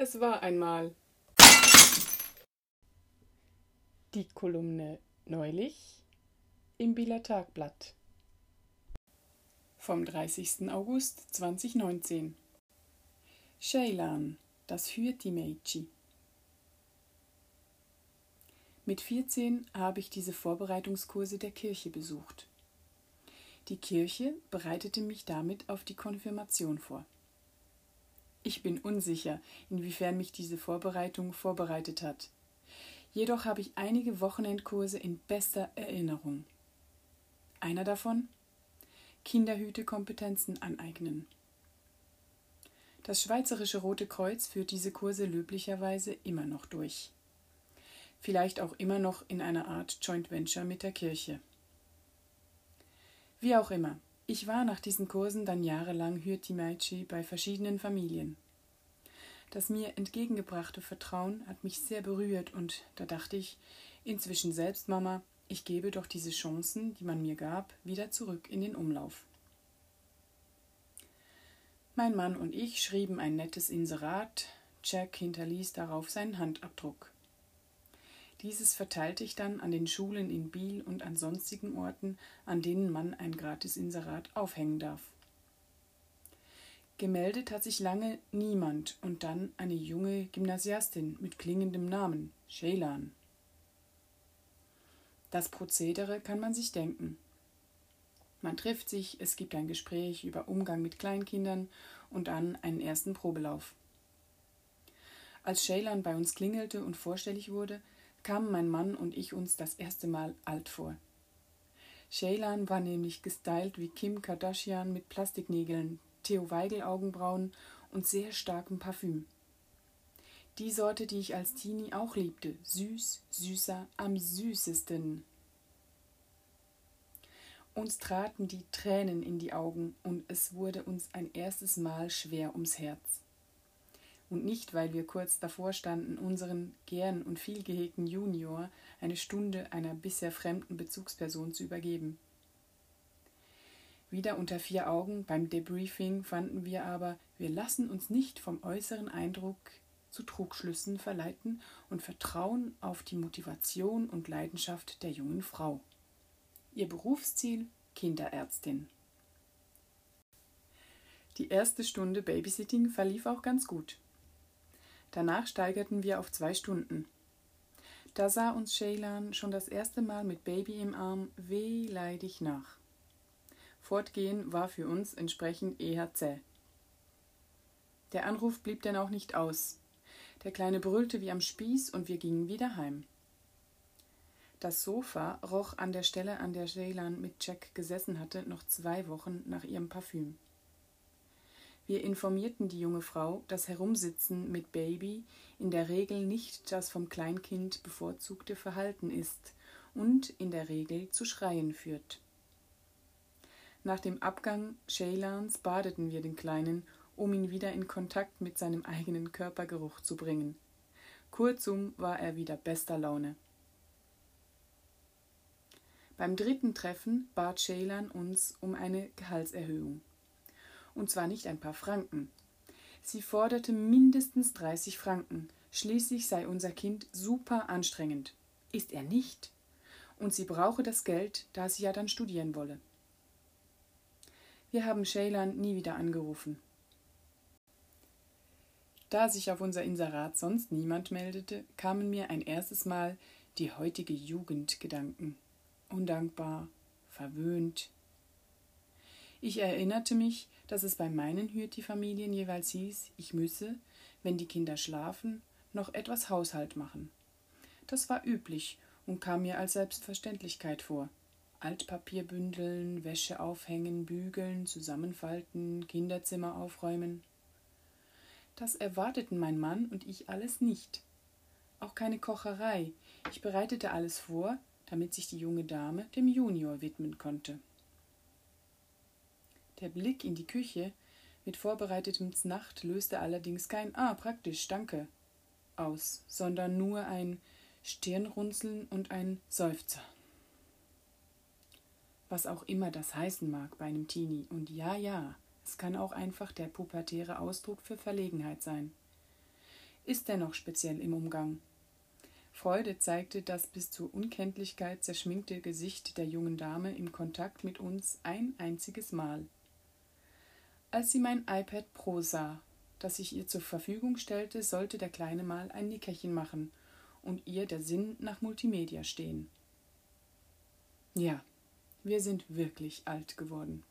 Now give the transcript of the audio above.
Es war einmal. Die Kolumne neulich im Bieler Tagblatt vom 30. August 2019. Shaylan, das Hürti-Meitschi. Mit 14 habe ich diese Vorbereitungskurse der Kirche besucht. Die Kirche bereitete mich damit auf die Konfirmation vor. Ich bin unsicher, inwiefern mich diese Vorbereitung vorbereitet hat. Jedoch habe ich einige Wochenendkurse in bester Erinnerung. Einer davon Kinderhütekompetenzen aneignen. Das Schweizerische Rote Kreuz führt diese Kurse löblicherweise immer noch durch. Vielleicht auch immer noch in einer Art Joint Venture mit der Kirche. Wie auch immer, ich war nach diesen Kursen dann jahrelang Hürtimaichi bei verschiedenen Familien. Das mir entgegengebrachte Vertrauen hat mich sehr berührt und da dachte ich, inzwischen selbst Mama, ich gebe doch diese Chancen, die man mir gab, wieder zurück in den Umlauf. Mein Mann und ich schrieben ein nettes Inserat, Jack hinterließ darauf seinen Handabdruck. Dieses verteilte ich dann an den Schulen in Biel und an sonstigen Orten, an denen man ein Gratisinserat aufhängen darf. Gemeldet hat sich lange niemand und dann eine junge Gymnasiastin mit klingendem Namen, Shaylan. Das Prozedere kann man sich denken. Man trifft sich, es gibt ein Gespräch über Umgang mit Kleinkindern und dann einen ersten Probelauf. Als Shaylan bei uns klingelte und vorstellig wurde, kamen mein Mann und ich uns das erste Mal alt vor. Shaylan war nämlich gestylt wie Kim Kardashian mit Plastiknägeln, Theo Weigel Augenbrauen und sehr starkem Parfüm. Die Sorte, die ich als Teenie auch liebte, süß, süßer, am süßesten. Uns traten die Tränen in die Augen und es wurde uns ein erstes Mal schwer ums Herz und nicht, weil wir kurz davor standen, unseren gern und viel gehegten Junior eine Stunde einer bisher fremden Bezugsperson zu übergeben. Wieder unter vier Augen beim Debriefing fanden wir aber, wir lassen uns nicht vom äußeren Eindruck zu Trugschlüssen verleiten und vertrauen auf die Motivation und Leidenschaft der jungen Frau. Ihr Berufsziel Kinderärztin. Die erste Stunde Babysitting verlief auch ganz gut. Danach steigerten wir auf zwei Stunden. Da sah uns Shaylan schon das erste Mal mit Baby im Arm wehleidig nach. Fortgehen war für uns entsprechend eher zäh. Der Anruf blieb denn auch nicht aus. Der Kleine brüllte wie am Spieß und wir gingen wieder heim. Das Sofa roch an der Stelle, an der Shaylan mit Jack gesessen hatte, noch zwei Wochen nach ihrem Parfüm. Wir informierten die junge Frau, dass Herumsitzen mit Baby in der Regel nicht das vom Kleinkind bevorzugte Verhalten ist und in der Regel zu Schreien führt. Nach dem Abgang Shaylans badeten wir den Kleinen, um ihn wieder in Kontakt mit seinem eigenen Körpergeruch zu bringen. Kurzum war er wieder bester Laune. Beim dritten Treffen bat Shaylan uns um eine Gehaltserhöhung und zwar nicht ein paar Franken. Sie forderte mindestens 30 Franken. Schließlich sei unser Kind super anstrengend. Ist er nicht? Und sie brauche das Geld, da sie ja dann studieren wolle. Wir haben Shaylan nie wieder angerufen. Da sich auf unser Inserat sonst niemand meldete, kamen mir ein erstes Mal die heutige Jugend Gedanken. Undankbar, verwöhnt, ich erinnerte mich, dass es bei meinen Hürti-Familien jeweils hieß, ich müsse, wenn die Kinder schlafen, noch etwas Haushalt machen. Das war üblich und kam mir als Selbstverständlichkeit vor. Altpapier bündeln, Wäsche aufhängen, bügeln, zusammenfalten, Kinderzimmer aufräumen. Das erwarteten mein Mann und ich alles nicht. Auch keine Kocherei. Ich bereitete alles vor, damit sich die junge Dame dem Junior widmen konnte. Der Blick in die Küche mit vorbereitetem Znacht löste allerdings kein Ah, praktisch, danke aus, sondern nur ein Stirnrunzeln und ein Seufzer. Was auch immer das heißen mag bei einem Teenie. Und ja, ja, es kann auch einfach der pubertäre Ausdruck für Verlegenheit sein. ist dennoch speziell im Umgang. Freude zeigte das bis zur Unkenntlichkeit zerschminkte Gesicht der jungen Dame im Kontakt mit uns ein einziges Mal. Als sie mein iPad Pro sah, das ich ihr zur Verfügung stellte, sollte der Kleine mal ein Nickerchen machen und ihr der Sinn nach Multimedia stehen. Ja, wir sind wirklich alt geworden.